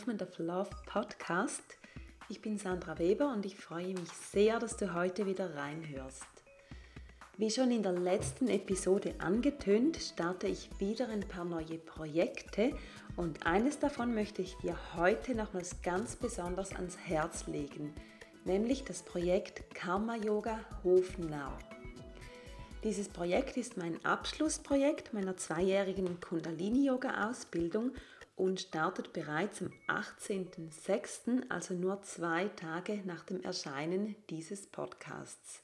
Movement of Love Podcast. Ich bin Sandra Weber und ich freue mich sehr, dass du heute wieder reinhörst. Wie schon in der letzten Episode angetönt, starte ich wieder ein paar neue Projekte und eines davon möchte ich dir heute nochmals ganz besonders ans Herz legen, nämlich das Projekt Karma Yoga Hofnau. Dieses Projekt ist mein Abschlussprojekt meiner zweijährigen Kundalini-Yoga-Ausbildung und startet bereits am 18.06., also nur zwei Tage nach dem Erscheinen dieses Podcasts.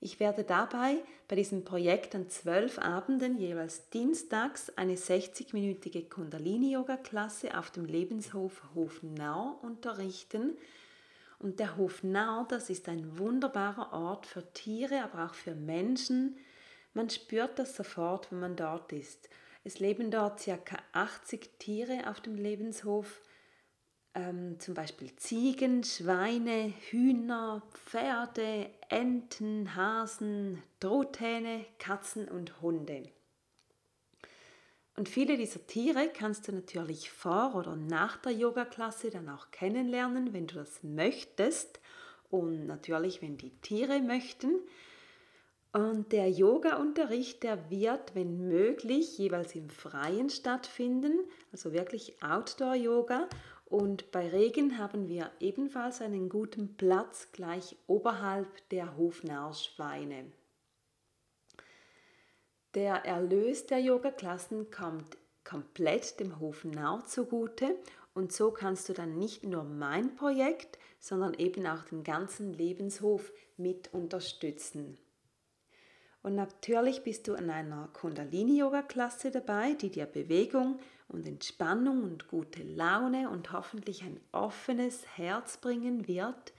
Ich werde dabei bei diesem Projekt an zwölf Abenden jeweils dienstags eine 60-minütige Kundalini-Yoga-Klasse auf dem Lebenshof Hofnau unterrichten – und der Hof Nau, das ist ein wunderbarer Ort für Tiere, aber auch für Menschen. Man spürt das sofort, wenn man dort ist. Es leben dort ca. 80 Tiere auf dem Lebenshof, ähm, zum Beispiel Ziegen, Schweine, Hühner, Pferde, Enten, Hasen, Truthähne, Katzen und Hunde. Und viele dieser Tiere kannst du natürlich vor oder nach der Yoga-Klasse dann auch kennenlernen, wenn du das möchtest. Und natürlich, wenn die Tiere möchten. Und der Yoga-Unterricht, der wird, wenn möglich, jeweils im Freien stattfinden, also wirklich Outdoor-Yoga. Und bei Regen haben wir ebenfalls einen guten Platz gleich oberhalb der Hofnarschweine. Der Erlös der Yoga-Klassen kommt komplett dem Hof zugute und so kannst du dann nicht nur mein Projekt, sondern eben auch den ganzen Lebenshof mit unterstützen. Und natürlich bist du an einer Kundalini-Yoga-Klasse dabei, die dir Bewegung und Entspannung und gute Laune und hoffentlich ein offenes Herz bringen wird,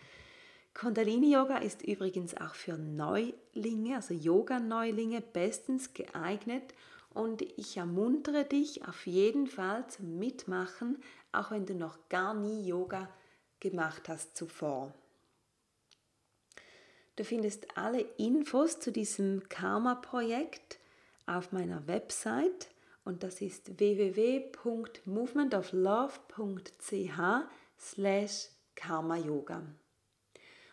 Kundalini Yoga ist übrigens auch für Neulinge, also Yoga-Neulinge, bestens geeignet und ich ermuntere dich auf jeden Fall zum Mitmachen, auch wenn du noch gar nie Yoga gemacht hast zuvor. Du findest alle Infos zu diesem Karma-Projekt auf meiner Website und das ist www.movementoflove.ch slash karma yoga.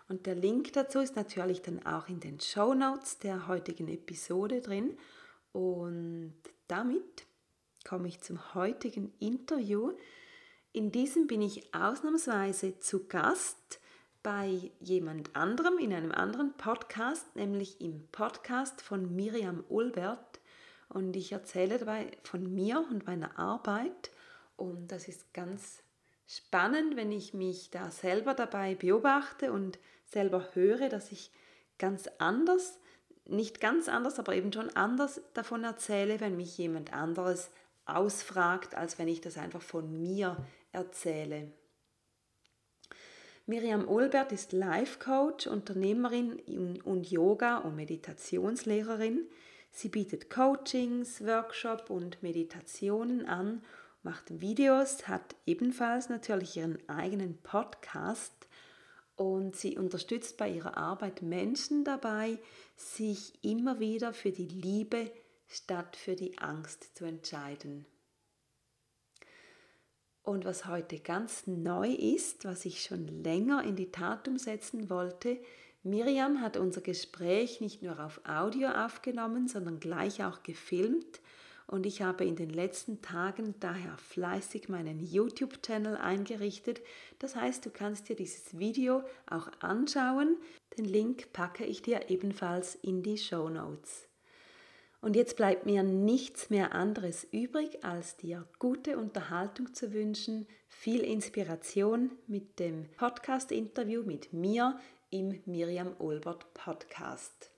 Und der Link dazu ist natürlich dann auch in den Show Notes der heutigen Episode drin. Und damit komme ich zum heutigen Interview. In diesem bin ich ausnahmsweise zu Gast bei jemand anderem in einem anderen Podcast, nämlich im Podcast von Miriam Ulbert. Und ich erzähle dabei von mir und meiner Arbeit. Und das ist ganz spannend, wenn ich mich da selber dabei beobachte und selber höre, dass ich ganz anders, nicht ganz anders, aber eben schon anders davon erzähle, wenn mich jemand anderes ausfragt, als wenn ich das einfach von mir erzähle. Miriam Olbert ist Life Coach, Unternehmerin und Yoga- und Meditationslehrerin. Sie bietet Coachings, Workshops und Meditationen an macht Videos, hat ebenfalls natürlich ihren eigenen Podcast und sie unterstützt bei ihrer Arbeit Menschen dabei, sich immer wieder für die Liebe statt für die Angst zu entscheiden. Und was heute ganz neu ist, was ich schon länger in die Tat umsetzen wollte, Miriam hat unser Gespräch nicht nur auf Audio aufgenommen, sondern gleich auch gefilmt und ich habe in den letzten Tagen daher fleißig meinen YouTube-Channel eingerichtet. Das heißt, du kannst dir dieses Video auch anschauen. Den Link packe ich dir ebenfalls in die Show Notes. Und jetzt bleibt mir nichts mehr anderes übrig, als dir gute Unterhaltung zu wünschen, viel Inspiration mit dem Podcast-Interview mit mir im Miriam Olbert Podcast.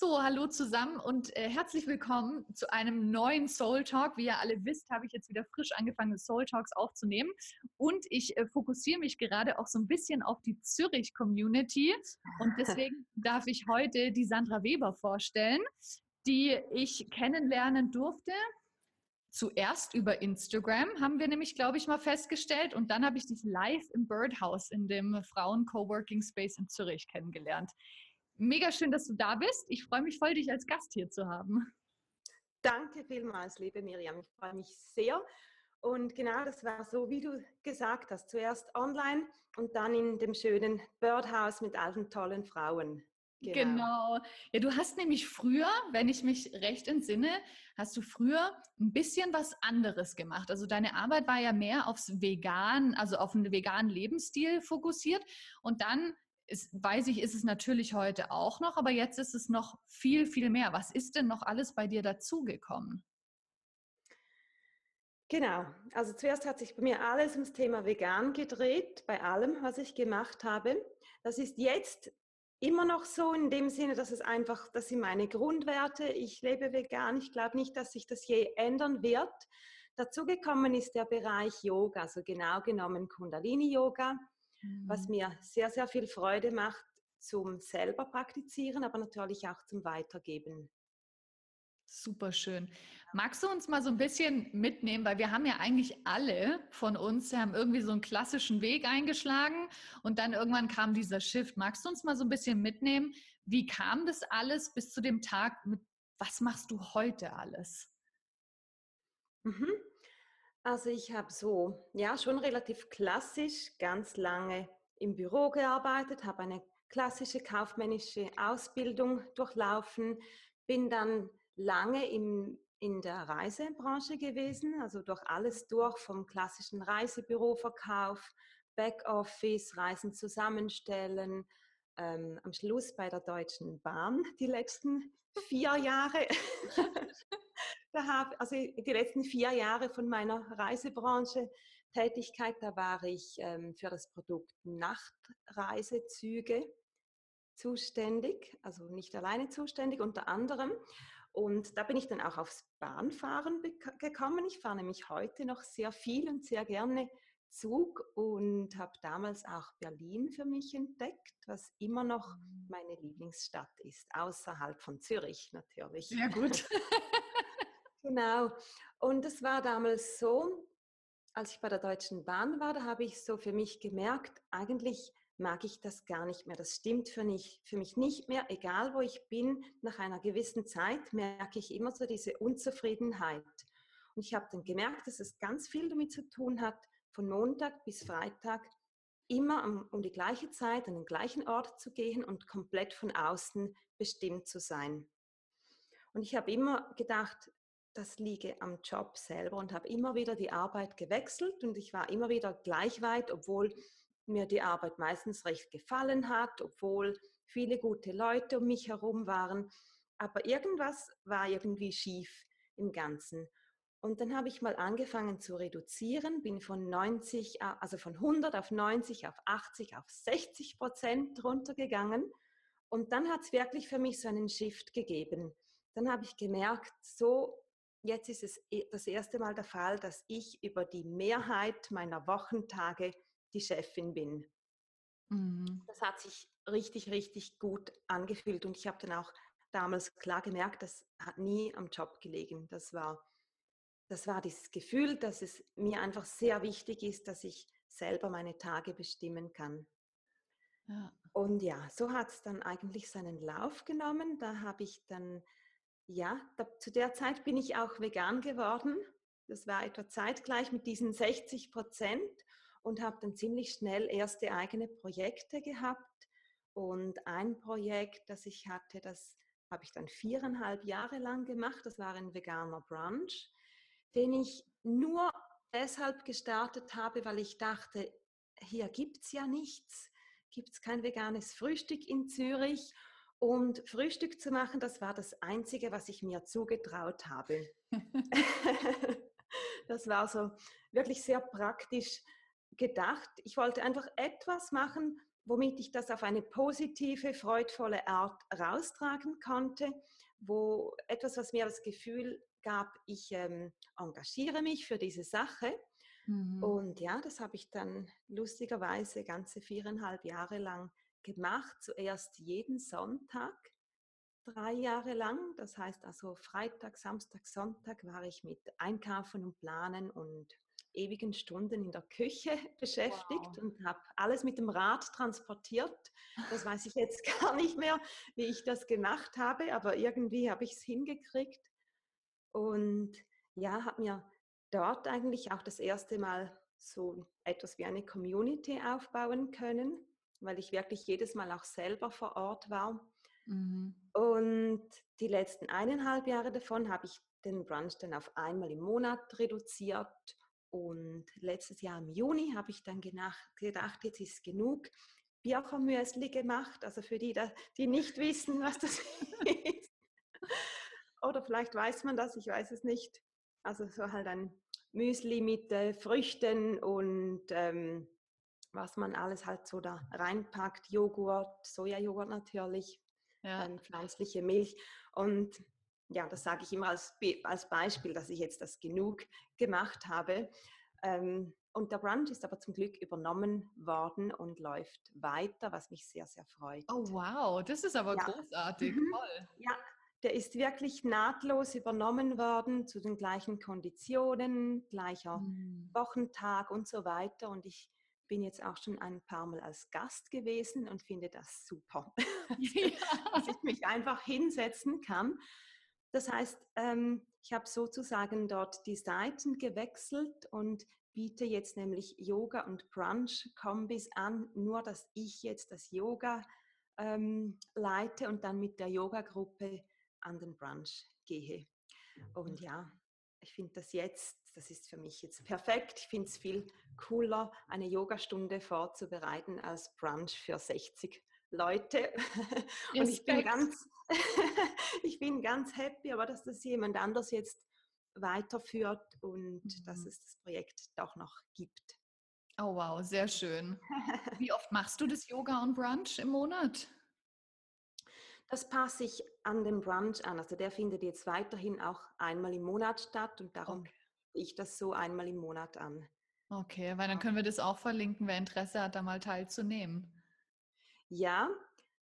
So, hallo zusammen und äh, herzlich willkommen zu einem neuen Soul Talk. Wie ihr alle wisst, habe ich jetzt wieder frisch angefangen, Soul Talks aufzunehmen. Und ich äh, fokussiere mich gerade auch so ein bisschen auf die Zürich-Community. Und deswegen darf ich heute die Sandra Weber vorstellen, die ich kennenlernen durfte. Zuerst über Instagram haben wir nämlich, glaube ich, mal festgestellt. Und dann habe ich dich live im Birdhouse in dem Frauen-Coworking Space in Zürich kennengelernt. Mega schön, dass du da bist. Ich freue mich voll, dich als Gast hier zu haben. Danke vielmals, liebe Miriam. Ich freue mich sehr. Und genau das war so, wie du gesagt hast. Zuerst online und dann in dem schönen Birdhouse mit allen tollen Frauen. Genau. genau. Ja, du hast nämlich früher, wenn ich mich recht entsinne, hast du früher ein bisschen was anderes gemacht. Also deine Arbeit war ja mehr aufs Vegan, also auf einen veganen Lebensstil fokussiert. Und dann ist, weiß ich, ist es natürlich heute auch noch, aber jetzt ist es noch viel, viel mehr. Was ist denn noch alles bei dir dazugekommen? Genau, also zuerst hat sich bei mir alles ums Thema vegan gedreht, bei allem, was ich gemacht habe. Das ist jetzt immer noch so in dem Sinne, dass es einfach, das sind meine Grundwerte. Ich lebe vegan. Ich glaube nicht, dass sich das je ändern wird. Dazu gekommen ist der Bereich Yoga, also genau genommen Kundalini-Yoga, mhm. was mir sehr, sehr viel Freude macht zum selber praktizieren, aber natürlich auch zum Weitergeben. Super schön. Magst du uns mal so ein bisschen mitnehmen, weil wir haben ja eigentlich alle von uns, haben irgendwie so einen klassischen Weg eingeschlagen und dann irgendwann kam dieser Shift. Magst du uns mal so ein bisschen mitnehmen? Wie kam das alles bis zu dem Tag? Mit, was machst du heute alles? Mhm. Also ich habe so, ja, schon relativ klassisch ganz lange im Büro gearbeitet, habe eine klassische kaufmännische Ausbildung durchlaufen, bin dann lange im, in der Reisebranche gewesen, also durch alles durch, vom klassischen Reisebüroverkauf, Backoffice, Reisen zusammenstellen, ähm, am Schluss bei der Deutschen Bahn die letzten vier Jahre. da hab, also die letzten vier Jahre von meiner Reisebranche Tätigkeit, da war ich ähm, für das Produkt Nachtreisezüge zuständig, also nicht alleine zuständig, unter anderem. Und da bin ich dann auch aufs Bahnfahren gekommen. Ich fahre nämlich heute noch sehr viel und sehr gerne Zug und habe damals auch Berlin für mich entdeckt, was immer noch mhm. meine Lieblingsstadt ist, außerhalb von Zürich natürlich. Sehr gut. genau. Und es war damals so, als ich bei der Deutschen Bahn war, da habe ich so für mich gemerkt, eigentlich mag ich das gar nicht mehr. Das stimmt für mich, für mich nicht mehr. Egal wo ich bin, nach einer gewissen Zeit merke ich immer so diese Unzufriedenheit. Und ich habe dann gemerkt, dass es ganz viel damit zu tun hat, von Montag bis Freitag immer um, die gleiche Zeit an den gleichen Ort zu gehen und komplett von außen bestimmt zu sein. Und ich habe immer gedacht, das liege am Job selber und habe immer wieder die Arbeit gewechselt und ich war immer wieder gleich weit, obwohl mir die Arbeit meistens recht gefallen hat, obwohl viele gute Leute um mich herum waren. Aber irgendwas war irgendwie schief im Ganzen. Und dann habe ich mal angefangen zu reduzieren, bin von 90, also von 100 auf 90, auf 80, auf 60 Prozent runtergegangen. Und dann hat es wirklich für mich so einen Shift gegeben. Dann habe ich gemerkt, so, jetzt ist es das erste Mal der Fall, dass ich über die Mehrheit meiner Wochentage die Chefin bin. Mhm. Das hat sich richtig, richtig gut angefühlt und ich habe dann auch damals klar gemerkt, das hat nie am Job gelegen. Das war, das war dieses Gefühl, dass es mir einfach sehr wichtig ist, dass ich selber meine Tage bestimmen kann. Ja. Und ja, so hat es dann eigentlich seinen Lauf genommen. Da habe ich dann, ja, da, zu der Zeit bin ich auch vegan geworden. Das war etwa zeitgleich mit diesen 60 Prozent und habe dann ziemlich schnell erste eigene Projekte gehabt. Und ein Projekt, das ich hatte, das habe ich dann viereinhalb Jahre lang gemacht. Das war ein veganer Brunch, den ich nur deshalb gestartet habe, weil ich dachte, hier gibt es ja nichts, gibt es kein veganes Frühstück in Zürich. Und Frühstück zu machen, das war das Einzige, was ich mir zugetraut habe. das war so wirklich sehr praktisch gedacht, ich wollte einfach etwas machen, womit ich das auf eine positive, freudvolle Art raustragen konnte, wo etwas, was mir das Gefühl gab, ich ähm, engagiere mich für diese Sache. Mhm. Und ja, das habe ich dann lustigerweise ganze viereinhalb Jahre lang gemacht. Zuerst jeden Sonntag, drei Jahre lang. Das heißt also Freitag, Samstag, Sonntag war ich mit Einkaufen und Planen und ewigen Stunden in der Küche beschäftigt wow. und habe alles mit dem Rad transportiert. Das weiß ich jetzt gar nicht mehr, wie ich das gemacht habe, aber irgendwie habe ich es hingekriegt. Und ja, habe mir dort eigentlich auch das erste Mal so etwas wie eine Community aufbauen können, weil ich wirklich jedes Mal auch selber vor Ort war. Mhm. Und die letzten eineinhalb Jahre davon habe ich den Brunch dann auf einmal im Monat reduziert. Und letztes Jahr im Juni habe ich dann gedacht, jetzt ist genug. Birchermüsli gemacht, also für die, die nicht wissen, was das ist. Oder vielleicht weiß man das, ich weiß es nicht. Also so halt ein Müsli mit äh, Früchten und ähm, was man alles halt so da reinpackt. Joghurt, Sojajoghurt natürlich, ja. ähm, pflanzliche Milch. Und ja, das sage ich immer als, als Beispiel, dass ich jetzt das genug gemacht habe. Ähm, und der Brunch ist aber zum Glück übernommen worden und läuft weiter, was mich sehr, sehr freut. Oh wow, das ist aber ja. großartig, mhm. toll. Ja, der ist wirklich nahtlos übernommen worden zu den gleichen Konditionen, gleicher mhm. Wochentag und so weiter. Und ich bin jetzt auch schon ein paar Mal als Gast gewesen und finde das super, ja. dass ich mich einfach hinsetzen kann. Das heißt, ähm, ich habe sozusagen dort die Seiten gewechselt und biete jetzt nämlich Yoga und Brunch-Kombis an, nur dass ich jetzt das Yoga ähm, leite und dann mit der Yoga-Gruppe an den Brunch gehe. Und ja, ich finde das jetzt, das ist für mich jetzt perfekt. Ich finde es viel cooler, eine Yogastunde vorzubereiten als Brunch für 60 Leute. Und ich bin, ganz, ich bin ganz happy, aber dass das jemand anders jetzt weiterführt und mhm. dass es das Projekt doch noch gibt. Oh wow, sehr schön. Wie oft machst du das Yoga und Brunch im Monat? Das passe ich an den Brunch an. Also der findet jetzt weiterhin auch einmal im Monat statt und darum okay. Ich das so einmal im Monat an. Okay, weil dann können wir das auch verlinken, wer Interesse hat, da mal teilzunehmen. Ja,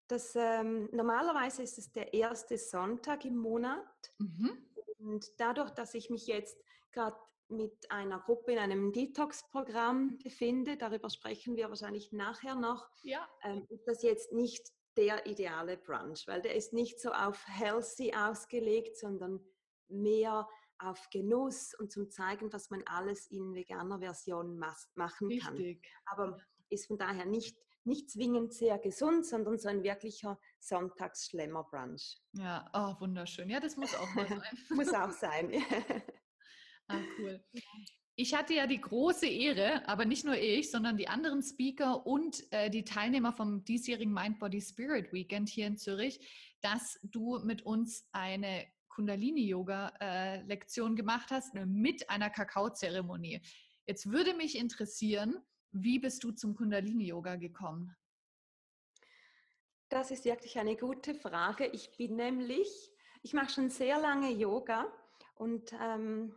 das, ähm, normalerweise ist es der erste Sonntag im Monat. Mhm. Und dadurch, dass ich mich jetzt gerade mit einer Gruppe in einem Detox-Programm befinde, darüber sprechen wir wahrscheinlich nachher noch, ja. ähm, ist das jetzt nicht der ideale Brunch, weil der ist nicht so auf healthy ausgelegt, sondern mehr auf Genuss und zum Zeigen, was man alles in veganer Version machen Richtig. kann. Aber ist von daher nicht, nicht zwingend sehr gesund, sondern so ein wirklicher Sonntagsschlemmer-Brunch. Ja, oh, wunderschön. Ja, das muss auch mal sein. muss auch sein. ah, cool. Ich hatte ja die große Ehre, aber nicht nur ich, sondern die anderen Speaker und äh, die Teilnehmer vom diesjährigen Mind Body Spirit Weekend hier in Zürich, dass du mit uns eine Kundalini-Yoga-Lektion äh, gemacht hast mit einer Kakaozeremonie. Jetzt würde mich interessieren, wie bist du zum Kundalini-Yoga gekommen? Das ist wirklich eine gute Frage. Ich bin nämlich, ich mache schon sehr lange Yoga und ähm,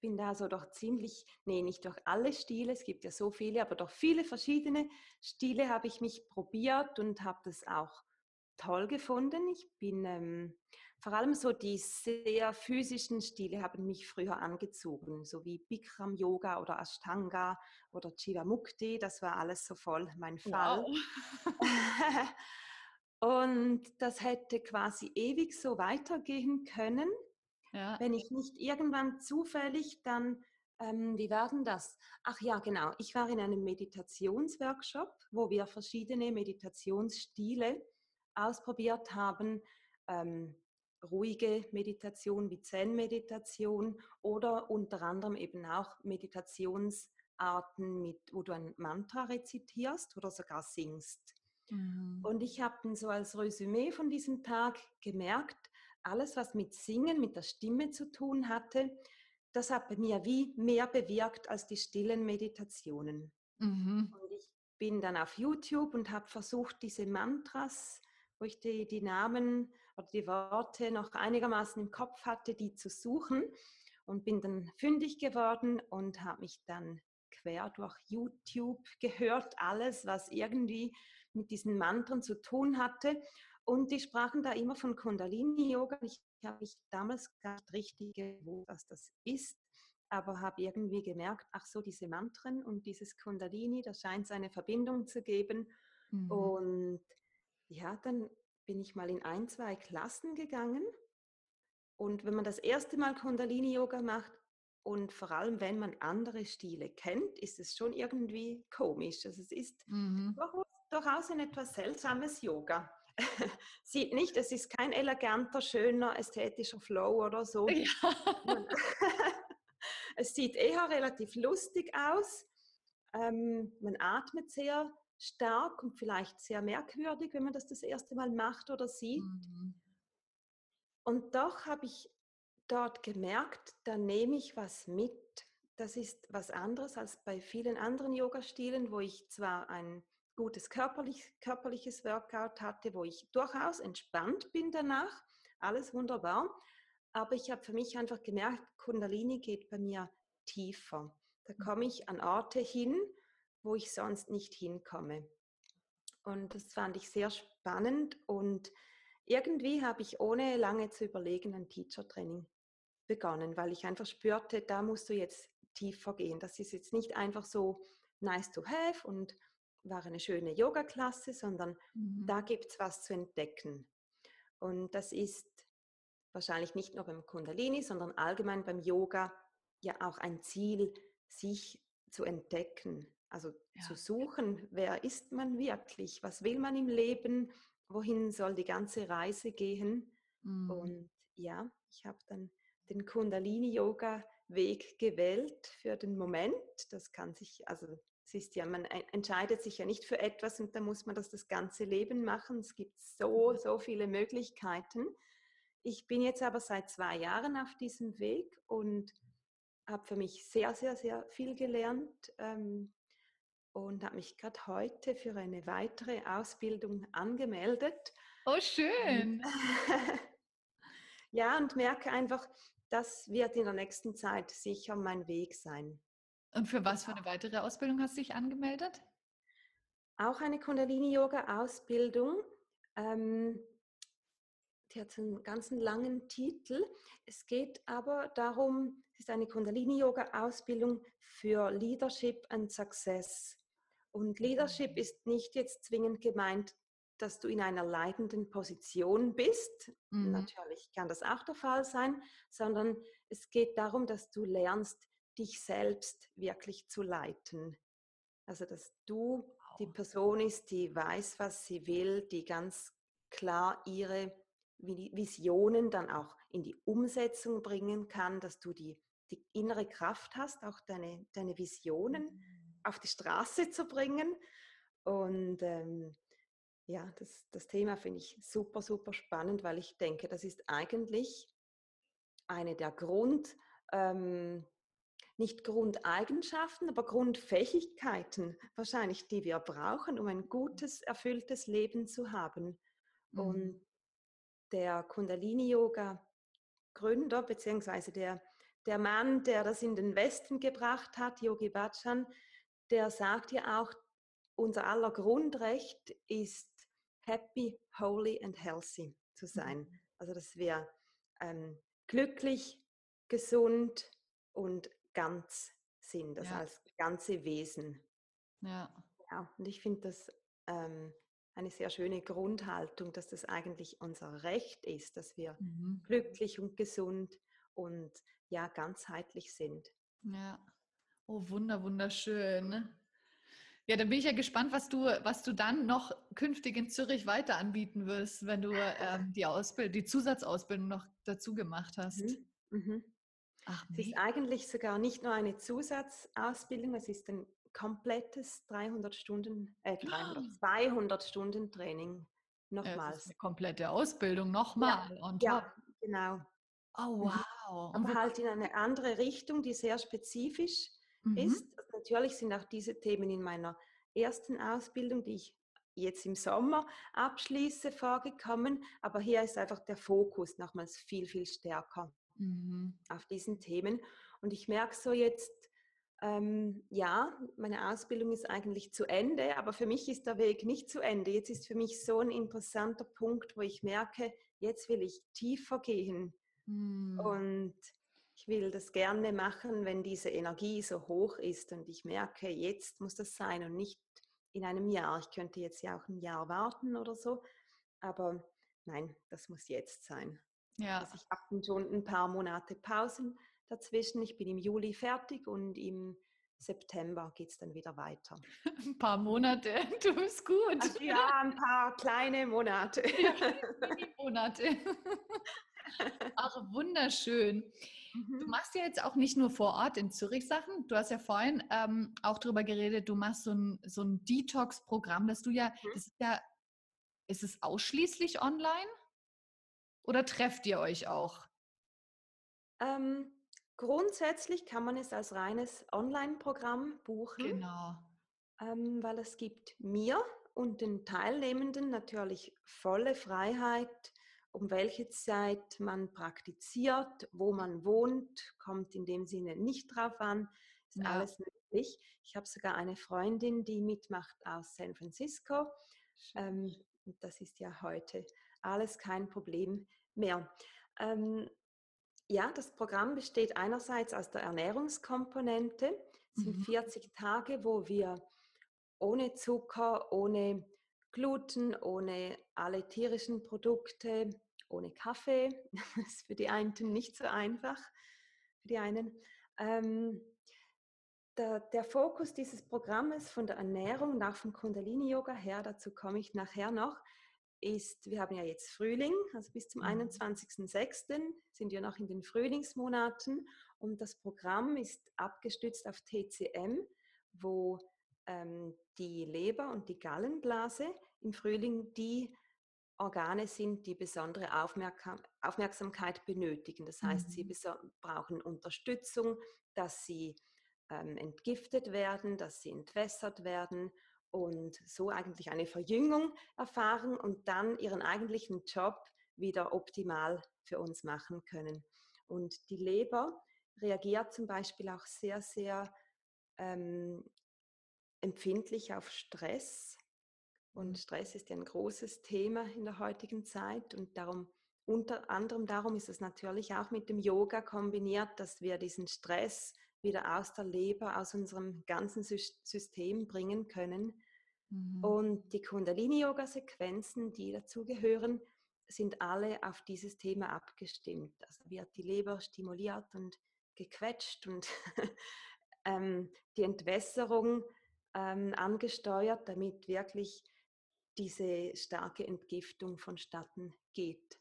bin da so doch ziemlich, nee, nicht durch alle Stile, es gibt ja so viele, aber doch viele verschiedene Stile habe ich mich probiert und habe das auch toll gefunden. Ich bin ähm, vor allem so die sehr physischen Stile haben mich früher angezogen, so wie Bikram Yoga oder Ashtanga oder Chivamukti, das war alles so voll mein Fall. Wow. und das hätte quasi ewig so weitergehen können ja. Wenn ich nicht irgendwann zufällig dann, ähm, wie werden das? Ach ja, genau. Ich war in einem Meditationsworkshop, wo wir verschiedene Meditationsstile ausprobiert haben. Ähm, ruhige Meditation wie Zen-Meditation oder unter anderem eben auch Meditationsarten, mit, wo du ein Mantra rezitierst oder sogar singst. Mhm. Und ich habe dann so als Resümee von diesem Tag gemerkt, alles, was mit Singen, mit der Stimme zu tun hatte, das hat bei mir wie mehr bewirkt als die stillen Meditationen. Mhm. Und ich bin dann auf YouTube und habe versucht, diese Mantras, wo ich die, die Namen oder die Worte noch einigermaßen im Kopf hatte, die zu suchen und bin dann fündig geworden und habe mich dann quer durch YouTube gehört, alles, was irgendwie mit diesen Mantren zu tun hatte und die sprachen da immer von Kundalini-Yoga. Ich habe mich damals gar nicht richtig gewusst, was das ist, aber habe irgendwie gemerkt, ach so, diese Mantren und dieses Kundalini, da scheint es eine Verbindung zu geben. Mhm. Und ja, dann bin ich mal in ein, zwei Klassen gegangen Und wenn man das erste Mal Kundalini-Yoga macht und vor allem wenn man andere Stile kennt, ist es schon irgendwie komisch. Also es ist mhm. durchaus ein etwas seltsames Yoga. Sieht nicht, es ist kein eleganter, schöner, ästhetischer Flow oder so. Ja. es sieht eher relativ lustig aus. Ähm, man atmet sehr stark und vielleicht sehr merkwürdig, wenn man das das erste Mal macht oder sieht. Mhm. Und doch habe ich dort gemerkt, da nehme ich was mit. Das ist was anderes als bei vielen anderen Yoga-Stilen, wo ich zwar ein gutes körperlich, körperliches Workout hatte, wo ich durchaus entspannt bin danach, alles wunderbar, aber ich habe für mich einfach gemerkt, Kundalini geht bei mir tiefer. Da mhm. komme ich an Orte hin, wo ich sonst nicht hinkomme. Und das fand ich sehr spannend und irgendwie habe ich ohne lange zu überlegen ein Teacher-Training begonnen, weil ich einfach spürte, da musst du jetzt tiefer gehen. Das ist jetzt nicht einfach so nice to have und war eine schöne Yoga-Klasse, sondern mhm. da gibt es was zu entdecken. Und das ist wahrscheinlich nicht nur beim Kundalini, sondern allgemein beim Yoga ja auch ein Ziel, sich zu entdecken. Also ja. zu suchen, wer ist man wirklich, was will man im Leben, wohin soll die ganze Reise gehen. Mhm. Und ja, ich habe dann den Kundalini-Yoga-Weg gewählt für den Moment. Das kann sich, also es ist ja, man entscheidet sich ja nicht für etwas und dann muss man das das ganze Leben machen. Es gibt so, mhm. so viele Möglichkeiten. Ich bin jetzt aber seit zwei Jahren auf diesem Weg und habe für mich sehr, sehr, sehr viel gelernt. Ähm, und habe mich gerade heute für eine weitere Ausbildung angemeldet. Oh, schön. ja, und merke einfach, das wird in der nächsten Zeit sicher mein Weg sein. Und für was für eine weitere Ausbildung hast du dich angemeldet? Auch eine Kundalini-Yoga-Ausbildung. Ähm, die hat einen ganz langen Titel. Es geht aber darum, es ist eine Kundalini-Yoga-Ausbildung für Leadership and Success. Und Leadership ist nicht jetzt zwingend gemeint, dass du in einer leitenden Position bist. Mhm. Natürlich kann das auch der Fall sein, sondern es geht darum, dass du lernst, dich selbst wirklich zu leiten. Also, dass du die Person ist, die weiß, was sie will, die ganz klar ihre Visionen dann auch in die Umsetzung bringen kann, dass du die, die innere Kraft hast, auch deine, deine Visionen mhm auf die Straße zu bringen. Und ähm, ja, das, das Thema finde ich super, super spannend, weil ich denke, das ist eigentlich eine der Grund, ähm, nicht Grundeigenschaften, aber Grundfähigkeiten wahrscheinlich, die wir brauchen, um ein gutes, erfülltes Leben zu haben. Mhm. Und der Kundalini-Yoga-Gründer, beziehungsweise der, der Mann, der das in den Westen gebracht hat, Yogi Bhajan, der sagt ja auch, unser aller Grundrecht ist happy, holy and healthy zu sein. Mhm. Also dass wir ähm, glücklich, gesund und ganz sind, das ja. als ganze Wesen. Ja. ja und ich finde das ähm, eine sehr schöne Grundhaltung, dass das eigentlich unser Recht ist, dass wir mhm. glücklich und gesund und ja ganzheitlich sind. Ja. Oh, wunder, wunderschön. Ja, dann bin ich ja gespannt, was du, was du dann noch künftig in Zürich weiter anbieten wirst, wenn du ähm, die, Ausbild die Zusatzausbildung noch dazu gemacht hast. Mhm. Mhm. Ach, es ist eigentlich sogar nicht nur eine Zusatzausbildung, es ist ein komplettes 300 Stunden, äh, 300, 200 Stunden Training. Nochmals. Ja, eine komplette Ausbildung nochmal. Ja, ja, genau. Oh, wow. Aber halt in eine andere Richtung, die sehr spezifisch mhm. ist. Natürlich sind auch diese Themen in meiner ersten Ausbildung, die ich jetzt im Sommer abschließe, vorgekommen. Aber hier ist einfach der Fokus nochmals viel, viel stärker mhm. auf diesen Themen. Und ich merke so jetzt, ähm, ja, meine Ausbildung ist eigentlich zu Ende, aber für mich ist der Weg nicht zu Ende. Jetzt ist für mich so ein interessanter Punkt, wo ich merke, jetzt will ich tiefer gehen. Mhm. Und ich will das gerne machen, wenn diese Energie so hoch ist und ich merke, jetzt muss das sein und nicht in einem Jahr. Ich könnte jetzt ja auch ein Jahr warten oder so, aber nein, das muss jetzt sein. Ja. Also ich habe schon ein paar Monate Pausen dazwischen. Ich bin im Juli fertig und im September geht es dann wieder weiter. Ein paar Monate, du bist gut. Also ja, ein paar kleine Monate. Monate. Ach, wunderschön. Mhm. Du machst ja jetzt auch nicht nur vor Ort in Zürich Sachen. Du hast ja vorhin ähm, auch darüber geredet, du machst so ein, so ein Detox-Programm, dass du ja, mhm. das ist ja, ist es ausschließlich online? Oder trefft ihr euch auch? Ähm, grundsätzlich kann man es als reines Online-Programm buchen. Genau. Ähm, weil es gibt mir und den Teilnehmenden natürlich volle Freiheit, um welche Zeit man praktiziert, wo man wohnt, kommt in dem Sinne nicht drauf an, ist ja. alles möglich. Ich habe sogar eine Freundin, die mitmacht aus San Francisco. Ähm, das ist ja heute alles kein Problem mehr. Ähm, ja, das Programm besteht einerseits aus der Ernährungskomponente. Es sind mhm. 40 Tage, wo wir ohne Zucker, ohne Gluten, ohne alle tierischen Produkte, ohne Kaffee. Das ist für die einen nicht so einfach, für die einen. Ähm, der, der, Fokus dieses Programmes von der Ernährung nach vom Kundalini-Yoga her, dazu komme ich nachher noch, ist, wir haben ja jetzt Frühling, also bis zum 21.06. Mhm. sind wir noch in den Frühlingsmonaten und das Programm ist abgestützt auf TCM, wo ähm, die Leber und die Gallenblase im Frühling die Organe sind, die besondere Aufmerksamkeit benötigen. Das heißt, mhm. sie brauchen Unterstützung, dass sie ähm, entgiftet werden, dass sie entwässert werden und so eigentlich eine Verjüngung erfahren und dann ihren eigentlichen Job wieder optimal für uns machen können. Und die Leber reagiert zum Beispiel auch sehr, sehr ähm, empfindlich auf Stress. Und. Stress ist ja ein großes Thema in der heutigen Zeit und darum unter anderem darum ist es natürlich auch mit dem Yoga kombiniert, dass wir diesen Stress wieder aus der Leber, aus unserem ganzen System bringen können. Mhm. Und die Kundalini-Yoga-Sequenzen, die dazugehören, sind alle auf dieses Thema abgestimmt. Also wird die Leber stimuliert und gequetscht und ähm, die Entwässerung ähm, angesteuert, damit wirklich diese starke Entgiftung vonstatten geht.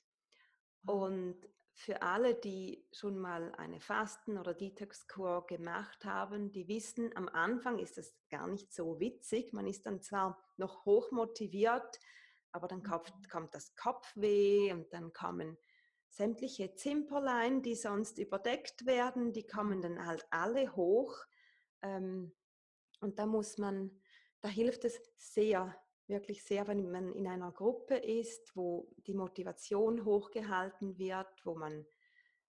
Und für alle, die schon mal eine Fasten- oder Detox-Kur gemacht haben, die wissen, am Anfang ist es gar nicht so witzig. Man ist dann zwar noch hoch motiviert, aber dann kommt, kommt das Kopfweh und dann kommen sämtliche Zimperlein, die sonst überdeckt werden, die kommen dann halt alle hoch. Ähm, und da muss man, da hilft es sehr, wirklich sehr, wenn man in einer Gruppe ist, wo die Motivation hochgehalten wird, wo man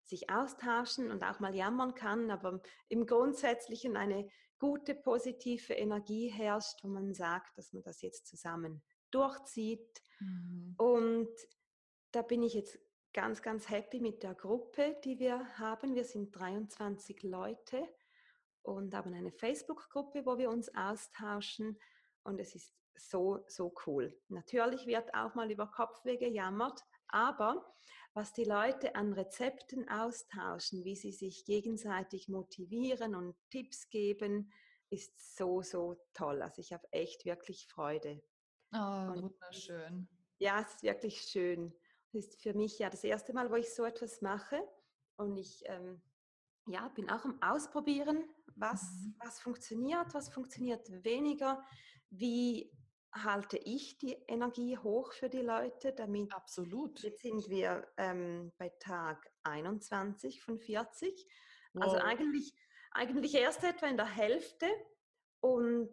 sich austauschen und auch mal jammern kann, aber im Grundsätzlichen eine gute, positive Energie herrscht, wo man sagt, dass man das jetzt zusammen durchzieht. Mhm. Und da bin ich jetzt ganz, ganz happy mit der Gruppe, die wir haben. Wir sind 23 Leute und haben eine Facebook-Gruppe, wo wir uns austauschen. Und es ist so, so cool. Natürlich wird auch mal über Kopfweh gejammert, aber was die Leute an Rezepten austauschen, wie sie sich gegenseitig motivieren und Tipps geben, ist so, so toll. Also ich habe echt wirklich Freude. Oh, und wunderschön. Ja, es ist wirklich schön. Es ist für mich ja das erste Mal, wo ich so etwas mache. Und ich ähm, ja, bin auch am Ausprobieren, was, mhm. was funktioniert, was funktioniert weniger, wie halte ich die Energie hoch für die Leute, damit. Absolut. Jetzt sind wir ähm, bei Tag 21 von 40. Also wow. Also eigentlich, eigentlich erst etwa in der Hälfte. Und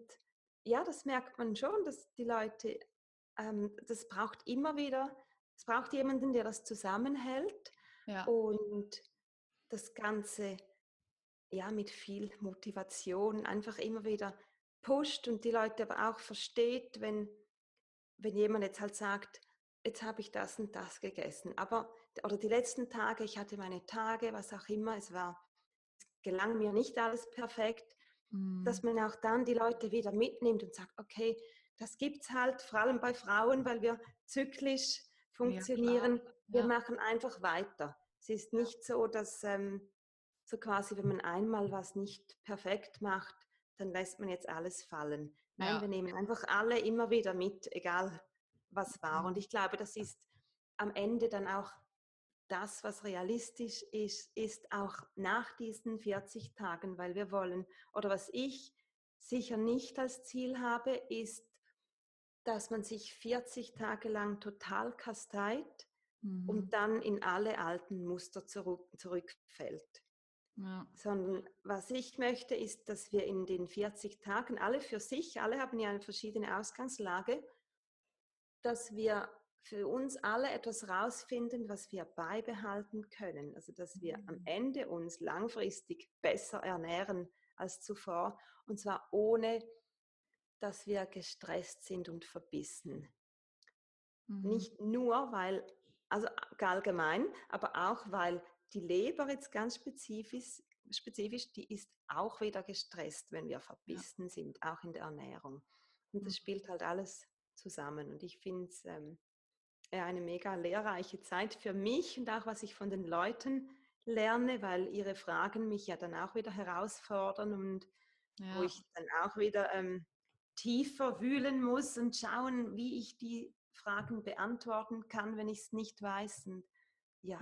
ja, das merkt man schon, dass die Leute, ähm, das braucht immer wieder, es braucht jemanden, der das zusammenhält. Ja. Und das Ganze ja mit viel Motivation einfach immer wieder pusht und die Leute aber auch versteht, wenn, wenn jemand jetzt halt sagt, jetzt habe ich das und das gegessen. Aber, oder die letzten Tage, ich hatte meine Tage, was auch immer, es war, es gelang mir nicht alles perfekt, mhm. dass man auch dann die Leute wieder mitnimmt und sagt, okay, das gibt es halt, vor allem bei Frauen, weil wir zyklisch funktionieren. Ja, Wir machen einfach weiter. Es ist nicht so, dass ähm, so quasi, wenn man einmal was nicht perfekt macht, dann lässt man jetzt alles fallen. Nein, wir nehmen einfach alle immer wieder mit, egal was war. Und mhm. ich glaube, das ist am Ende dann auch das, was realistisch ist, ist auch nach diesen 40 Tagen, weil wir wollen, oder was ich sicher nicht als Ziel habe, ist, dass man sich 40 Tage lang total kasteit mhm. und dann in alle alten Muster zurück, zurückfällt. Ja. Sondern was ich möchte, ist, dass wir in den 40 Tagen alle für sich, alle haben ja eine verschiedene Ausgangslage, dass wir für uns alle etwas rausfinden, was wir beibehalten können. Also dass wir am mhm. Ende uns langfristig besser ernähren als zuvor. Und zwar ohne, dass wir gestresst sind und verbissen. Mhm. Nicht nur, weil, also allgemein, aber auch, weil die Leber jetzt ganz spezifisch, spezifisch, die ist auch wieder gestresst, wenn wir verbissen ja. sind, auch in der Ernährung. Und das mhm. spielt halt alles zusammen. Und ich finde es ähm, eine mega lehrreiche Zeit für mich und auch was ich von den Leuten lerne, weil ihre Fragen mich ja dann auch wieder herausfordern und ja. wo ich dann auch wieder ähm, tiefer wühlen muss und schauen, wie ich die Fragen beantworten kann, wenn ich es nicht weiß. Und ja.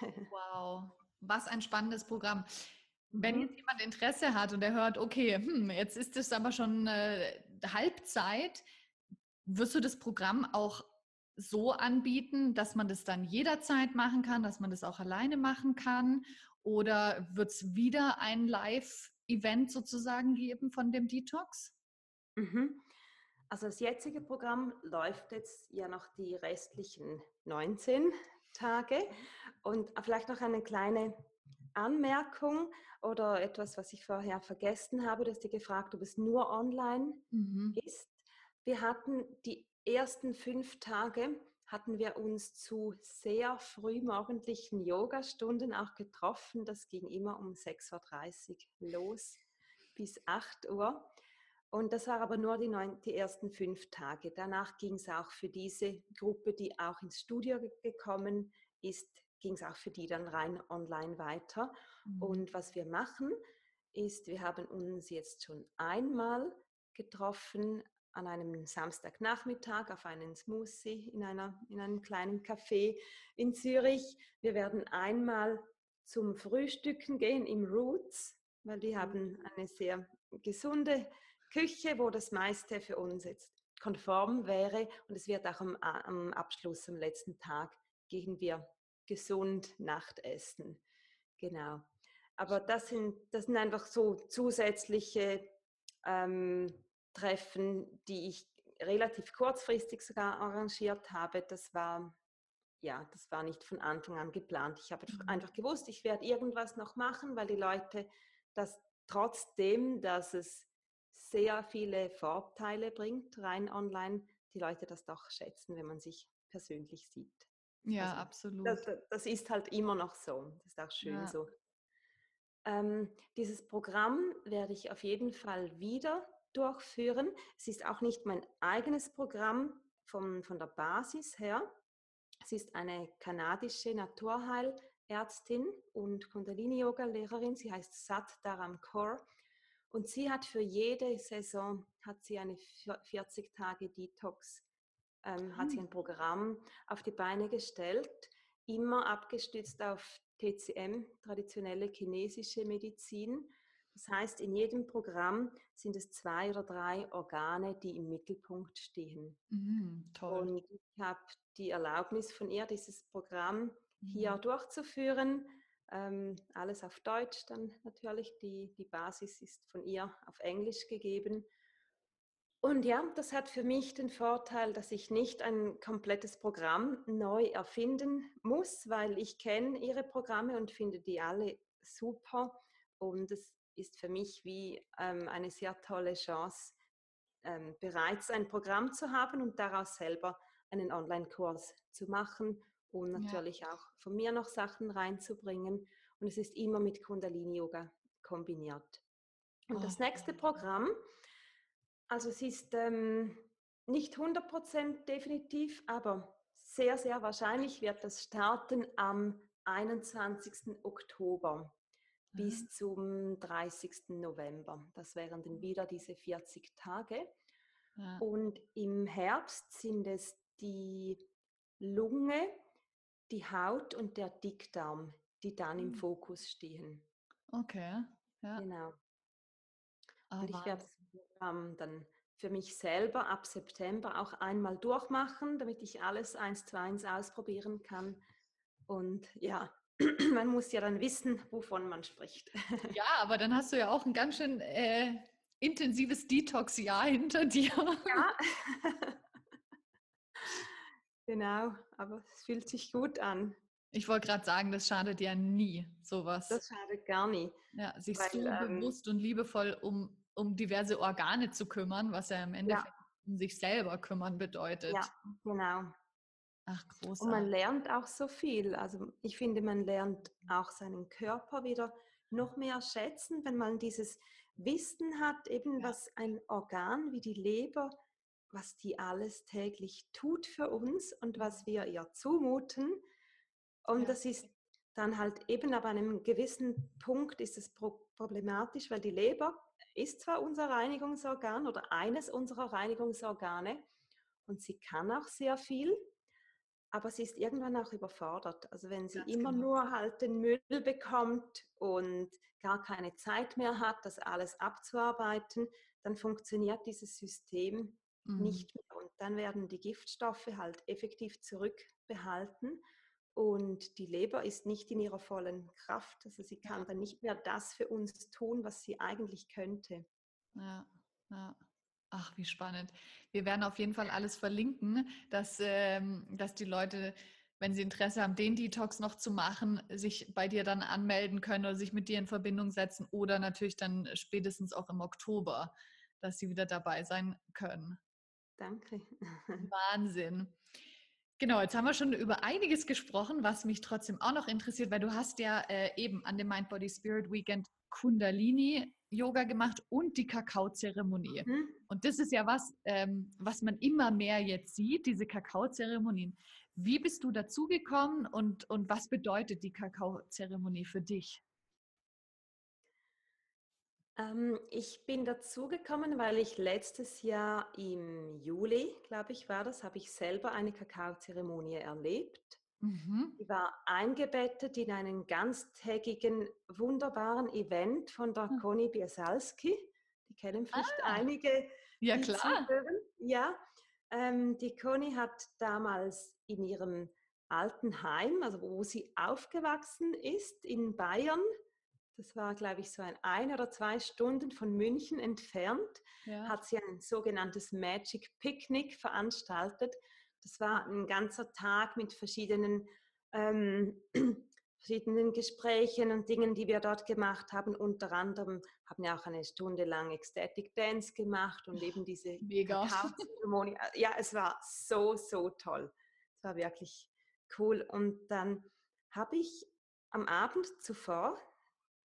Wow, was ein spannendes Programm. Wenn mhm. jetzt jemand Interesse hat und er hört, okay, hm, jetzt ist es aber schon äh, Halbzeit, wirst du das Programm auch so anbieten, dass man das dann jederzeit machen kann, dass man das auch alleine machen kann? Oder wird es wieder ein Live-Event sozusagen geben von dem Detox? Mhm. Also das jetzige Programm läuft jetzt ja noch die restlichen 19 Tage. Und vielleicht noch eine kleine Anmerkung oder etwas, was ich vorher vergessen habe. Du hast dir gefragt, ob es nur online mhm. ist. Wir hatten die ersten fünf Tage hatten wir uns zu sehr frühmorgendlichen Yoga-Stunden auch getroffen. Das ging immer um 6.30 Uhr los bis 8 Uhr. Und das war aber nur die, neun, die ersten fünf Tage. Danach ging es auch für diese Gruppe, die auch ins Studio gekommen ist, ging es auch für die dann rein online weiter. Mhm. Und was wir machen, ist, wir haben uns jetzt schon einmal getroffen an einem Samstagnachmittag auf einen Smoothie in, einer, in einem kleinen Café in Zürich. Wir werden einmal zum Frühstücken gehen im Roots, weil die mhm. haben eine sehr gesunde Küche, wo das meiste für uns jetzt konform wäre. Und es wird auch am, am Abschluss, am letzten Tag, gehen wir gesund Nachtessen. Genau. Aber das sind, das sind einfach so zusätzliche ähm, Treffen, die ich relativ kurzfristig sogar arrangiert habe. Das war, ja, das war nicht von Anfang an geplant. Ich habe mhm. einfach gewusst, ich werde irgendwas noch machen, weil die Leute das trotzdem, dass es sehr viele Vorteile bringt, rein online, die Leute das doch schätzen, wenn man sich persönlich sieht. Ja, also, absolut. Das, das, ist halt immer noch so. Das ist auch schön ja. so. Ähm, dieses Programm werde ich auf jeden Fall wieder durchführen. Es ist auch nicht mein eigenes Programm vom, von der Basis her. Es ist eine kanadische Naturheilärztin und Kundalini-Yoga-Lehrerin. Sie heißt Sat Dharam Kaur. Und sie hat für jede Saison hat sie eine 40 Tage Detox ähm, hat sie ah. ein Programm auf die Beine gestellt, immer abgestützt auf TCM, traditionelle chinesische Medizin. Das heißt, in jedem Programm sind es zwei oder drei Organe, die im Mittelpunkt stehen. Mhm, Und ich habe die Erlaubnis von ihr, dieses Programm hier mhm. durchzuführen. Ähm, alles auf Deutsch dann natürlich. Die, die Basis ist von ihr auf Englisch gegeben. Und ja, das hat für mich den Vorteil, dass ich nicht ein komplettes Programm neu erfinden muss, weil ich kenne ihre Programme und finde die alle super. Und es ist für mich wie ähm, eine sehr tolle Chance, ähm, bereits ein Programm zu haben und daraus selber einen Online-Kurs zu machen und natürlich ja. auch von mir noch Sachen reinzubringen. Und es ist immer mit Kundalini-Yoga kombiniert. Und oh. das nächste Programm, also es ist ähm, nicht 100% definitiv, aber sehr, sehr wahrscheinlich wird das starten am 21. Oktober bis mhm. zum 30. November. Das wären dann wieder diese 40 Tage. Ja. Und im Herbst sind es die Lunge, die Haut und der Dickdarm, die dann im mhm. Fokus stehen. Okay, ja. Genau. Oh, und ich werde das Programm dann für mich selber ab September auch einmal durchmachen, damit ich alles eins zu eins ausprobieren kann. Und ja, man muss ja dann wissen, wovon man spricht. Ja, aber dann hast du ja auch ein ganz schön äh, intensives Detox-Jahr hinter dir. Ja. Genau, aber es fühlt sich gut an. Ich wollte gerade sagen, das schadet ja nie, sowas. Das schadet gar nie. Ja, sich weil, so ähm, bewusst und liebevoll um, um diverse Organe zu kümmern, was ja im Endeffekt ja. um sich selber kümmern bedeutet. Ja, genau. Ach, großartig. Und man lernt auch so viel. Also ich finde, man lernt auch seinen Körper wieder noch mehr schätzen, wenn man dieses Wissen hat, eben ja. was ein Organ wie die Leber, was die alles täglich tut für uns und was wir ihr zumuten. Und ja. das ist dann halt eben ab einem gewissen Punkt ist es problematisch, weil die Leber ist zwar unser Reinigungsorgan oder eines unserer Reinigungsorgane und sie kann auch sehr viel, aber sie ist irgendwann auch überfordert. Also wenn sie Ganz immer genau. nur halt den Müll bekommt und gar keine Zeit mehr hat, das alles abzuarbeiten, dann funktioniert dieses System mhm. nicht mehr. Und dann werden die Giftstoffe halt effektiv zurückbehalten und die Leber ist nicht in ihrer vollen Kraft. Also sie kann ja. dann nicht mehr das für uns tun, was sie eigentlich könnte. Ja, ja. Ach, wie spannend. Wir werden auf jeden Fall alles verlinken, dass, ähm, dass die Leute, wenn sie Interesse haben, den Detox noch zu machen, sich bei dir dann anmelden können oder sich mit dir in Verbindung setzen oder natürlich dann spätestens auch im Oktober, dass sie wieder dabei sein können. Danke. Wahnsinn. Genau, jetzt haben wir schon über einiges gesprochen, was mich trotzdem auch noch interessiert, weil du hast ja äh, eben an dem Mind Body Spirit Weekend Kundalini Yoga gemacht und die Kakaozeremonie. Mhm. Und das ist ja was, ähm, was man immer mehr jetzt sieht, diese Kakaozeremonien. Wie bist du dazugekommen und, und was bedeutet die Kakaozeremonie für dich? Ähm, ich bin dazugekommen, weil ich letztes Jahr im Juli, glaube ich, war das, habe ich selber eine Kakaozeremonie erlebt. Mhm. Die war eingebettet in einen ganztägigen, wunderbaren Event von der mhm. Conny Biesalski. Die kennen vielleicht ah, einige. Ja, klar. Zuhören. Ja, ähm, die Conny hat damals in ihrem alten Heim, also wo sie aufgewachsen ist, in Bayern, das war, glaube ich, so ein ein oder zwei Stunden von München entfernt, ja. hat sie ein sogenanntes Magic Picnic veranstaltet das war ein ganzer Tag mit verschiedenen, ähm, verschiedenen Gesprächen und Dingen, die wir dort gemacht haben. Unter anderem haben wir auch eine Stunde lang Ecstatic Dance gemacht und eben diese Zeremonie. Ja, es war so, so toll. Es war wirklich cool. Und dann habe ich am Abend zuvor,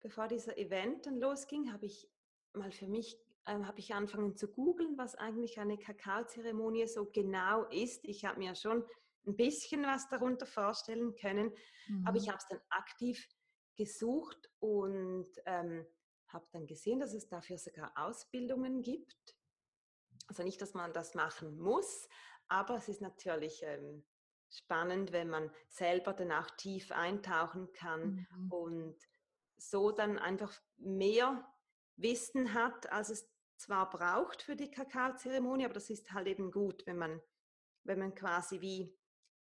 bevor dieser Event dann losging, habe ich mal für mich ähm, habe ich angefangen zu googeln, was eigentlich eine Kakaozeremonie so genau ist. Ich habe mir schon ein bisschen was darunter vorstellen können, mhm. aber ich mhm. habe es dann aktiv gesucht und ähm, habe dann gesehen, dass es dafür sogar Ausbildungen gibt. Also nicht, dass man das machen muss, aber es ist natürlich ähm, spannend, wenn man selber danach tief eintauchen kann mhm. und so dann einfach mehr Wissen hat, als es zwar braucht für die Kakaozeremonie, aber das ist halt eben gut, wenn man, wenn man quasi wie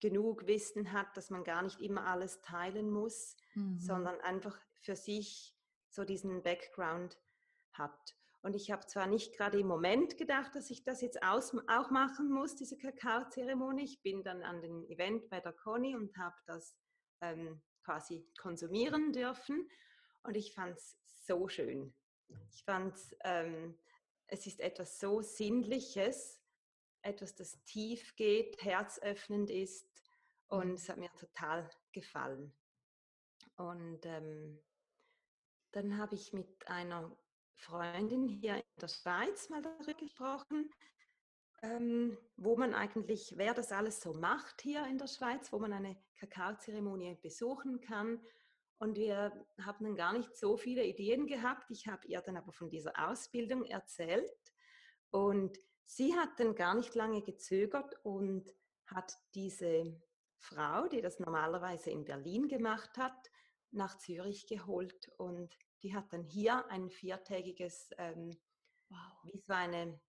genug Wissen hat, dass man gar nicht immer alles teilen muss, mhm. sondern einfach für sich so diesen Background hat. Und ich habe zwar nicht gerade im Moment gedacht, dass ich das jetzt aus, auch machen muss, diese Kakaozeremonie. Ich bin dann an den Event bei der Conny und habe das ähm, quasi konsumieren dürfen. Und ich fand es so schön. Ich fand ähm, es ist etwas so Sinnliches, etwas, das tief geht, herzöffnend ist und mhm. es hat mir total gefallen. Und ähm, dann habe ich mit einer Freundin hier in der Schweiz mal darüber gesprochen, ähm, wo man eigentlich, wer das alles so macht hier in der Schweiz, wo man eine Kakaozeremonie besuchen kann. Und wir haben dann gar nicht so viele Ideen gehabt. Ich habe ihr dann aber von dieser Ausbildung erzählt. Und sie hat dann gar nicht lange gezögert und hat diese Frau, die das normalerweise in Berlin gemacht hat, nach Zürich geholt. Und die hat dann hier ein viertägiges, ähm, wow. wie so eine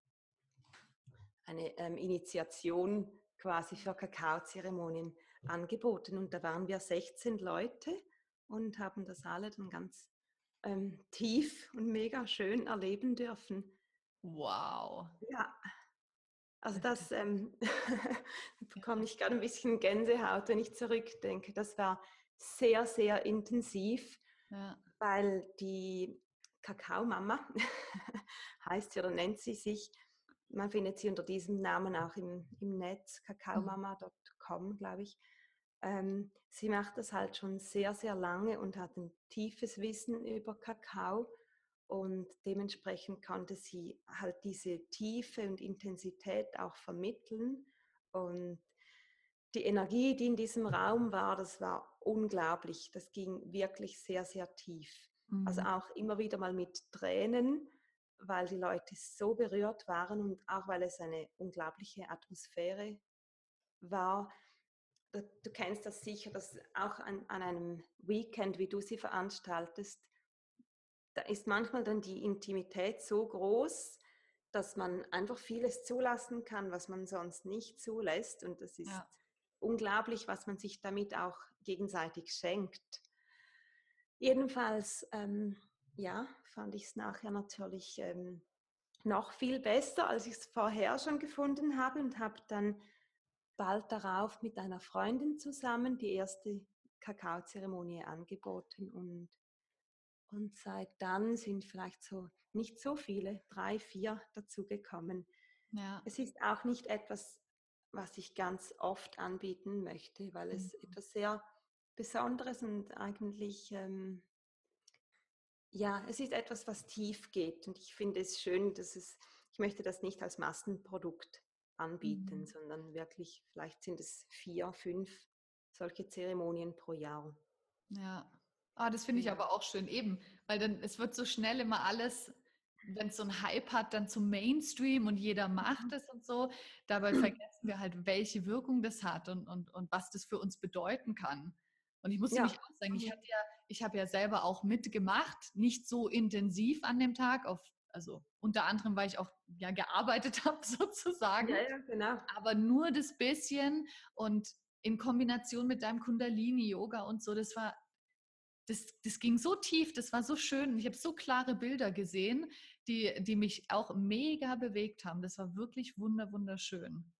eine ähm, Initiation quasi für Kakaozeremonien angeboten. Und da waren wir 16 Leute und haben das alle dann ganz ähm, tief und mega schön erleben dürfen. Wow. Ja. Also das ähm, bekomme ich gerade ein bisschen Gänsehaut, wenn ich zurückdenke. Das war sehr, sehr intensiv, ja. weil die Kakaomama heißt sie oder nennt sie sich, man findet sie unter diesem Namen auch im, im Netz, mhm. kakaomama.com, glaube ich. Ähm, sie macht das halt schon sehr, sehr lange und hat ein tiefes Wissen über Kakao und dementsprechend konnte sie halt diese Tiefe und Intensität auch vermitteln und die Energie, die in diesem Raum war, das war unglaublich. Das ging wirklich sehr, sehr tief. Also mhm. Also auch immer wieder mal mit Tränen, weil die Leute so berührt waren und auch weil es eine unglaubliche Atmosphäre war. Du kennst das sicher, dass auch an, an einem Weekend, wie du sie veranstaltest, da ist manchmal dann die Intimität so groß, dass man einfach vieles zulassen kann, was man sonst nicht zulässt. Und das ist ja. unglaublich, was man sich damit auch gegenseitig schenkt. Jedenfalls ähm, ja, fand ich es nachher natürlich ähm, noch viel besser, als ich es vorher schon gefunden habe und habe dann bald darauf mit einer Freundin zusammen die erste Kakaozeremonie angeboten und, und seit dann sind vielleicht so nicht so viele, drei, vier dazugekommen. Ja. Es ist auch nicht etwas, was ich ganz oft anbieten möchte, weil es mhm. etwas sehr Besonderes und eigentlich ähm, ja, es ist etwas, was tief geht und ich finde es schön, dass es, ich möchte das nicht als Massenprodukt anbieten, mhm. sondern wirklich, vielleicht sind es vier, fünf solche Zeremonien pro Jahr. Ja, ah, das finde ich aber auch schön, eben, weil dann es wird so schnell immer alles, wenn es so einen Hype hat, dann zum Mainstream und jeder macht mhm. es und so. Dabei vergessen wir halt, welche Wirkung das hat und, und, und was das für uns bedeuten kann. Und ich muss ja. mich auch sagen, ich ja ich habe ja selber auch mitgemacht, nicht so intensiv an dem Tag, auf, also unter anderem, weil ich auch ja gearbeitet habe sozusagen. Ja, ja, genau. Aber nur das bisschen und in Kombination mit deinem Kundalini-Yoga und so, das war, das, das ging so tief, das war so schön. Ich habe so klare Bilder gesehen, die, die mich auch mega bewegt haben. Das war wirklich wunder, wunderschön.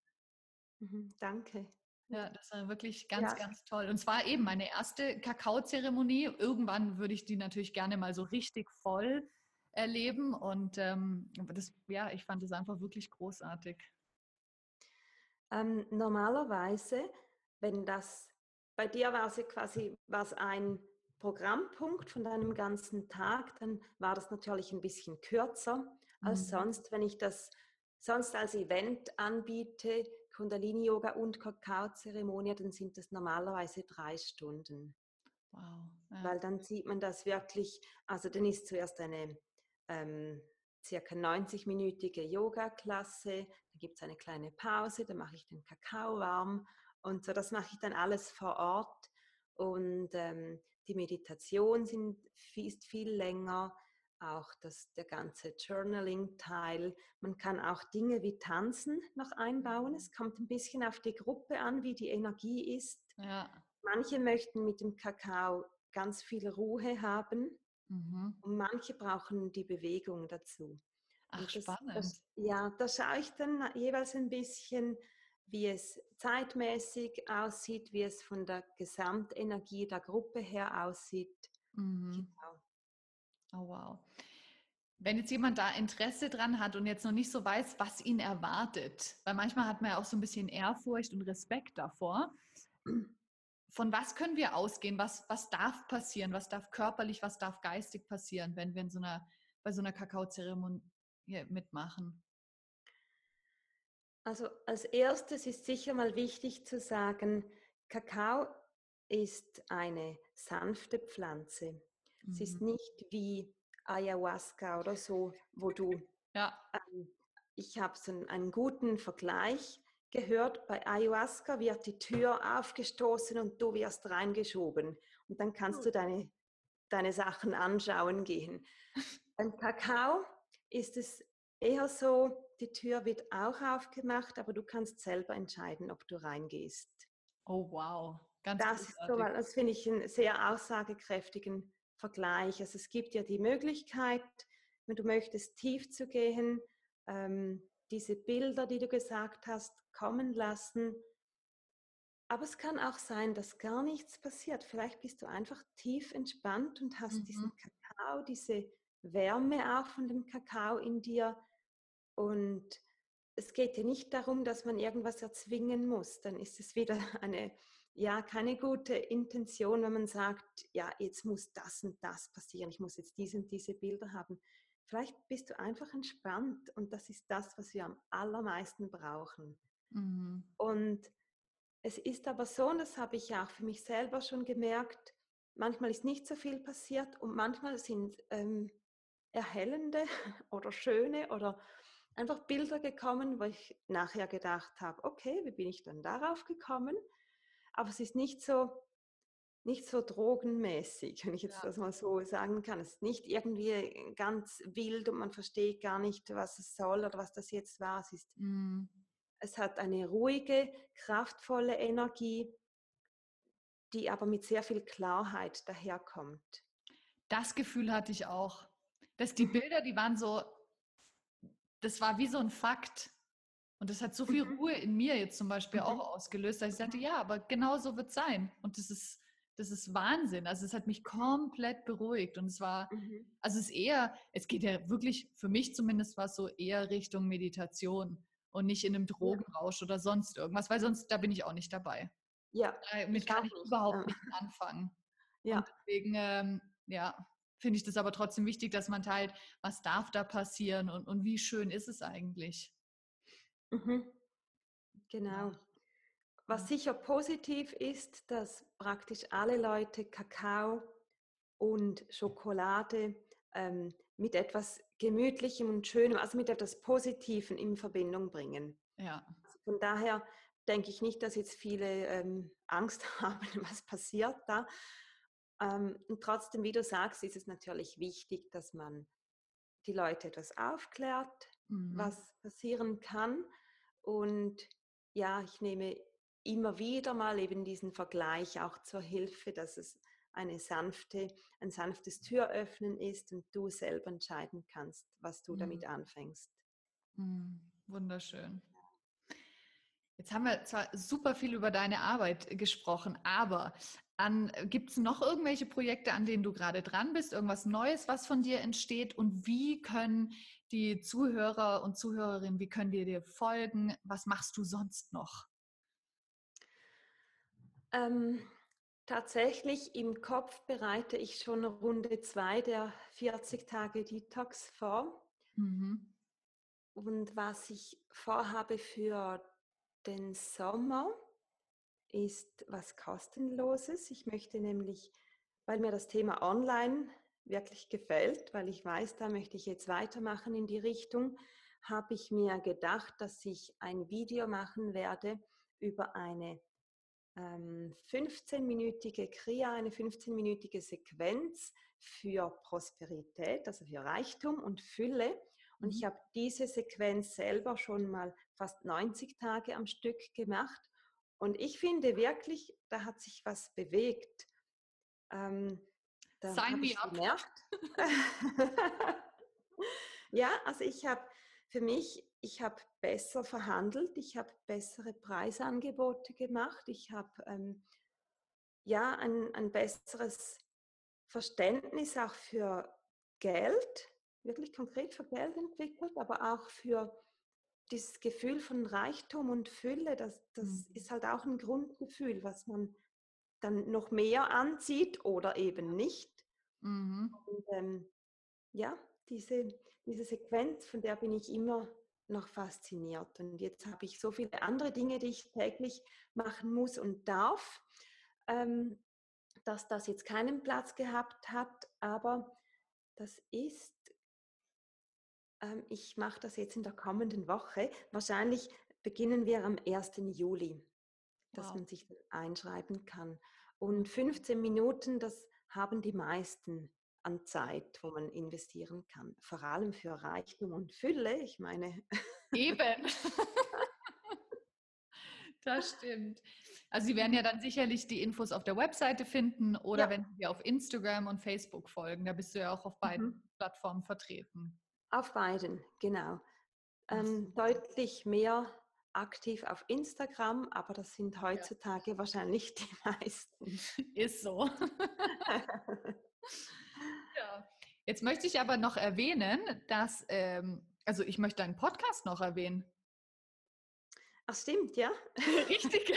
Mhm, danke. Ja, das war wirklich ganz, ja. ganz toll. Und zwar eben meine erste Kakaozeremonie. Irgendwann würde ich die natürlich gerne mal so richtig voll erleben. Und ähm, das, ja, ich fand es einfach wirklich großartig. Ähm, normalerweise, wenn das bei dir war es quasi was ein Programmpunkt von deinem ganzen Tag, dann war das natürlich ein bisschen kürzer als mhm. sonst, wenn ich das sonst als Event anbiete, Kundalini-Yoga und Kakao-Zeremonie, dann sind das normalerweise drei Stunden. Wow. Ja. Weil dann sieht man das wirklich, also dann ist zuerst eine ähm, circa 90-minütige Yoga-Klasse, dann gibt es eine kleine Pause, dann mache ich den Kakao warm und so, das mache ich dann alles vor Ort. Und ähm, die Meditation sind, ist viel länger auch das, der ganze Journaling-Teil. Man kann auch Dinge wie Tanzen noch einbauen. Mhm. Es kommt ein bisschen auf die Gruppe an, wie die Energie ist. Ja. Manche möchten mit dem Kakao ganz viel Ruhe haben mhm. und manche brauchen die Bewegung dazu. Ach, das, spannend. Das, ja, da schaue ich dann jeweils ein bisschen, wie es zeitmäßig aussieht, wie es von der Gesamtenergie der Gruppe her aussieht. Mhm. Genau. Oh, wow. Wenn jetzt jemand da Interesse dran hat und jetzt noch nicht so weiß, was ihn erwartet, weil manchmal hat man ja auch so ein bisschen Ehrfurcht und Respekt davor. Von was können wir ausgehen? Was, was darf passieren? Was darf körperlich, was darf geistig passieren, wenn wir in so einer, bei so einer Kakaozeremonie mitmachen? Also als erstes ist sicher mal wichtig zu sagen, Kakao ist eine sanfte Pflanze. Mhm. Es ist mhm. nicht wie Ayahuasca oder so, wo du, ja. ähm, ich habe so einen, einen guten Vergleich gehört, bei Ayahuasca wird die Tür aufgestoßen und du wirst reingeschoben und dann kannst du deine, deine Sachen anschauen gehen. Beim Kakao ist es eher so, die Tür wird auch aufgemacht, aber du kannst selber entscheiden, ob du reingehst. Oh wow, ganz Das, so, das finde ich einen sehr aussagekräftigen Vergleich. Also es gibt ja die Möglichkeit, wenn du möchtest, tief zu gehen, ähm, diese Bilder, die du gesagt hast, kommen lassen. Aber es kann auch sein, dass gar nichts passiert. Vielleicht bist du einfach tief entspannt und hast mhm. diesen Kakao, diese Wärme auch von dem Kakao in dir. Und es geht ja nicht darum, dass man irgendwas erzwingen muss. Dann ist es wieder eine, ja, keine gute Intention, wenn man sagt, ja, jetzt muss das und das passieren. Ich muss jetzt diese und diese Bilder haben. Vielleicht bist du einfach entspannt und das ist das, was wir am allermeisten brauchen. Mhm. Und es ist aber so, und das habe ich auch für mich selber schon gemerkt, manchmal ist nicht so viel passiert und manchmal sind ähm, erhellende oder schöne oder einfach Bilder gekommen, wo ich nachher gedacht habe, okay, wie bin ich dann darauf gekommen? Aber es ist nicht so, nicht so drogenmäßig, wenn ich jetzt ja. das mal so sagen kann. Es ist nicht irgendwie ganz wild und man versteht gar nicht, was es soll oder was das jetzt war. Es, ist, mm. es hat eine ruhige, kraftvolle Energie, die aber mit sehr viel Klarheit daherkommt. Das Gefühl hatte ich auch, dass die Bilder, die waren so, das war wie so ein Fakt. Und das hat so viel mhm. Ruhe in mir jetzt zum Beispiel mhm. auch ausgelöst, dass ich sagte, ja, aber genau so wird es sein. Und das ist, das ist Wahnsinn. Also es hat mich komplett beruhigt. Und es war, mhm. also es ist eher, es geht ja wirklich, für mich zumindest war es so eher Richtung Meditation und nicht in einem Drogenrausch oder sonst irgendwas, weil sonst, da bin ich auch nicht dabei. Ja. Damit kann ich überhaupt nicht anfangen. Ja. Und deswegen, ähm, ja, finde ich das aber trotzdem wichtig, dass man teilt, was darf da passieren und, und wie schön ist es eigentlich. Mhm. Genau. Was sicher positiv ist, dass praktisch alle Leute Kakao und Schokolade ähm, mit etwas Gemütlichem und Schönem, also mit etwas Positivem in Verbindung bringen. Ja. Also von daher denke ich nicht, dass jetzt viele ähm, Angst haben, was passiert da, ähm, und trotzdem, wie du sagst, ist es natürlich wichtig, dass man die Leute etwas aufklärt, mhm. was passieren kann. Und ja, ich nehme immer wieder mal eben diesen Vergleich auch zur Hilfe, dass es eine sanfte, ein sanftes Türöffnen ist und du selber entscheiden kannst, was du mhm. damit anfängst. Mhm. Wunderschön. Jetzt haben wir zwar super viel über deine Arbeit gesprochen, aber Gibt es noch irgendwelche Projekte, an denen du gerade dran bist? Irgendwas Neues, was von dir entsteht? Und wie können die Zuhörer und Zuhörerinnen, wie können die dir folgen? Was machst du sonst noch? Ähm, tatsächlich im Kopf bereite ich schon Runde zwei der 40 Tage Detox vor. Mhm. Und was ich vorhabe für den Sommer, ist was kostenloses. Ich möchte nämlich, weil mir das Thema Online wirklich gefällt, weil ich weiß, da möchte ich jetzt weitermachen in die Richtung, habe ich mir gedacht, dass ich ein Video machen werde über eine ähm, 15-minütige Kria, eine 15-minütige Sequenz für Prosperität, also für Reichtum und Fülle. Und ich mhm. habe diese Sequenz selber schon mal fast 90 Tage am Stück gemacht und ich finde wirklich, da hat sich was bewegt. Ähm, da Sign me up. ja, also ich habe für mich, ich habe besser verhandelt, ich habe bessere Preisangebote gemacht, ich habe ähm, ja ein, ein besseres Verständnis auch für Geld, wirklich konkret für Geld entwickelt, aber auch für dieses Gefühl von Reichtum und Fülle, das, das mhm. ist halt auch ein Grundgefühl, was man dann noch mehr anzieht oder eben nicht. Mhm. Und ähm, ja, diese, diese Sequenz, von der bin ich immer noch fasziniert. Und jetzt habe ich so viele andere Dinge, die ich täglich machen muss und darf, ähm, dass das jetzt keinen Platz gehabt hat. Aber das ist, ähm, ich mache das jetzt in der kommenden Woche. Wahrscheinlich beginnen wir am 1. Juli, dass wow. man sich einschreiben kann. Und 15 Minuten, das haben die meisten an Zeit, wo man investieren kann. Vor allem für Reichtum und Fülle. Ich meine. Eben. das stimmt. Also Sie werden ja dann sicherlich die Infos auf der Webseite finden oder ja. wenn Sie dir auf Instagram und Facebook folgen. Da bist du ja auch auf beiden mhm. Plattformen vertreten. Auf beiden, genau. Ähm, deutlich mehr aktiv auf Instagram, aber das sind heutzutage ja. wahrscheinlich die meisten. Ist so. Ja. Jetzt möchte ich aber noch erwähnen, dass, ähm, also ich möchte deinen Podcast noch erwähnen. Ach stimmt, ja. Richtig.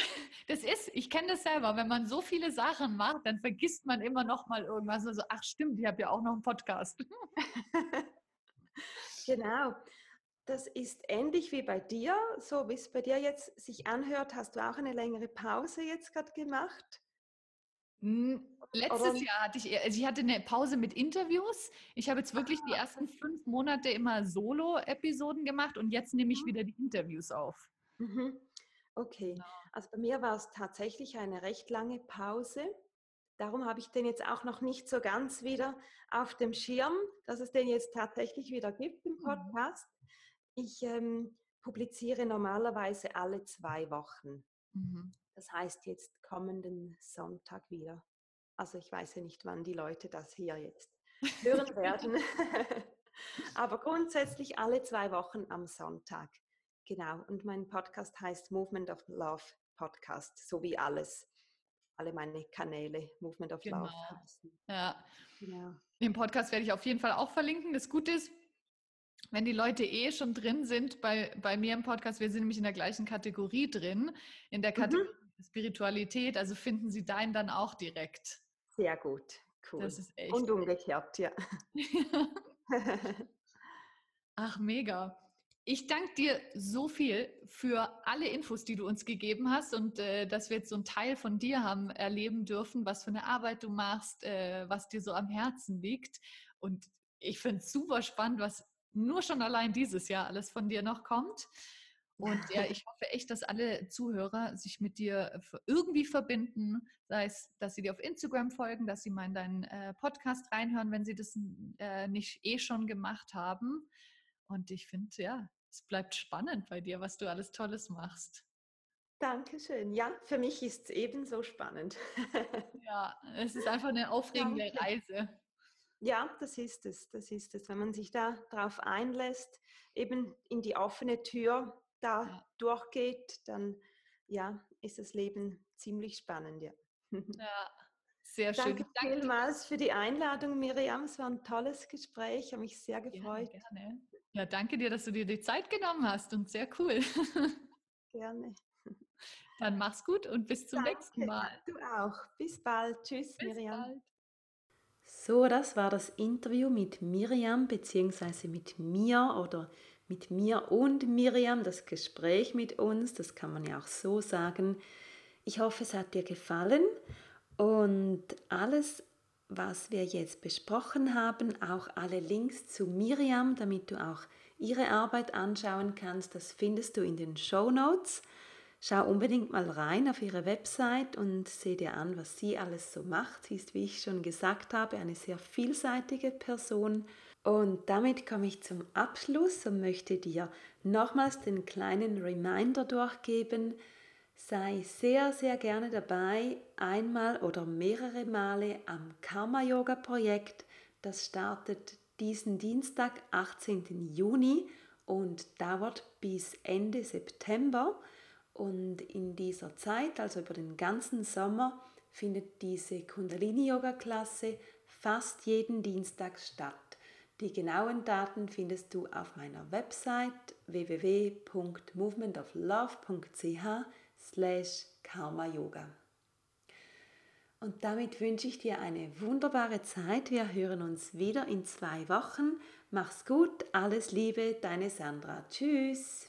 Das ist, ich kenne das selber, wenn man so viele Sachen macht, dann vergisst man immer noch mal irgendwas. Also, ach stimmt, ich habe ja auch noch einen Podcast. genau. Das ist ähnlich wie bei dir, so wie es bei dir jetzt sich anhört. Hast du auch eine längere Pause jetzt gerade gemacht? Letztes Oder? Jahr hatte ich, also ich hatte eine Pause mit Interviews. Ich habe jetzt wirklich die ah. ersten fünf Monate immer Solo-Episoden gemacht und jetzt nehme ich mhm. wieder die Interviews auf. Mhm. Okay, genau. also bei mir war es tatsächlich eine recht lange Pause. Darum habe ich den jetzt auch noch nicht so ganz wieder auf dem Schirm, dass es den jetzt tatsächlich wieder gibt im mhm. Podcast. Ich ähm, publiziere normalerweise alle zwei Wochen. Mhm. Das heißt jetzt kommenden Sonntag wieder. Also ich weiß ja nicht, wann die Leute das hier jetzt hören werden. Aber grundsätzlich alle zwei Wochen am Sonntag. Genau. Und mein Podcast heißt Movement of Love Podcast, so wie alles. Alle meine Kanäle Movement of genau. Love. Ja. Genau. Den Podcast werde ich auf jeden Fall auch verlinken. Das Gute ist, wenn die Leute eh schon drin sind bei, bei mir im Podcast, wir sind nämlich in der gleichen Kategorie drin, in der mhm. Kategorie mhm. Spiritualität, also finden Sie deinen dann auch direkt. Sehr gut, cool. Das ist echt. Und umgekehrt, ja. Ach, mega. Ich danke dir so viel für alle Infos, die du uns gegeben hast und äh, dass wir jetzt so einen Teil von dir haben erleben dürfen, was für eine Arbeit du machst, äh, was dir so am Herzen liegt. Und ich finde es super spannend, was nur schon allein dieses Jahr alles von dir noch kommt. Und ja, ich hoffe echt, dass alle Zuhörer sich mit dir irgendwie verbinden, sei es, dass sie dir auf Instagram folgen, dass sie mal in deinen äh, Podcast reinhören, wenn sie das äh, nicht eh schon gemacht haben. Und ich finde, ja, es bleibt spannend bei dir, was du alles Tolles machst. Dankeschön. Ja, für mich ist es ebenso spannend. ja, es ist einfach eine aufregende Danke. Reise. Ja, das ist es. Das ist es. Wenn man sich da drauf einlässt, eben in die offene Tür da ja. durchgeht, dann ja, ist das Leben ziemlich spannend, ja. Ja, sehr schön. Danke, Danke vielmals für die Einladung, Miriam. Es war ein tolles Gespräch. Ich habe mich sehr gefreut. Ja, gerne. Ja, danke dir, dass du dir die Zeit genommen hast und sehr cool. Gerne. Dann mach's gut und bis zum danke, nächsten Mal. Du auch. Bis bald. Tschüss, bis Miriam. Bald. So, das war das Interview mit Miriam bzw. mit mir oder mit mir und Miriam, das Gespräch mit uns, das kann man ja auch so sagen. Ich hoffe, es hat dir gefallen und alles, was wir jetzt besprochen haben, auch alle Links zu Miriam, damit du auch ihre Arbeit anschauen kannst, das findest du in den Show Notes. Schau unbedingt mal rein auf ihre Website und seh dir an, was sie alles so macht. Sie ist, wie ich schon gesagt habe, eine sehr vielseitige Person. Und damit komme ich zum Abschluss und möchte dir nochmals den kleinen Reminder durchgeben. Sei sehr, sehr gerne dabei, einmal oder mehrere Male am Karma Yoga Projekt. Das startet diesen Dienstag, 18. Juni und dauert bis Ende September. Und in dieser Zeit, also über den ganzen Sommer, findet diese Kundalini-Yoga-Klasse fast jeden Dienstag statt. Die genauen Daten findest du auf meiner Website www.movementoflove.ch karma yoga. Und damit wünsche ich dir eine wunderbare Zeit. Wir hören uns wieder in zwei Wochen. Mach's gut, alles Liebe, deine Sandra. Tschüss.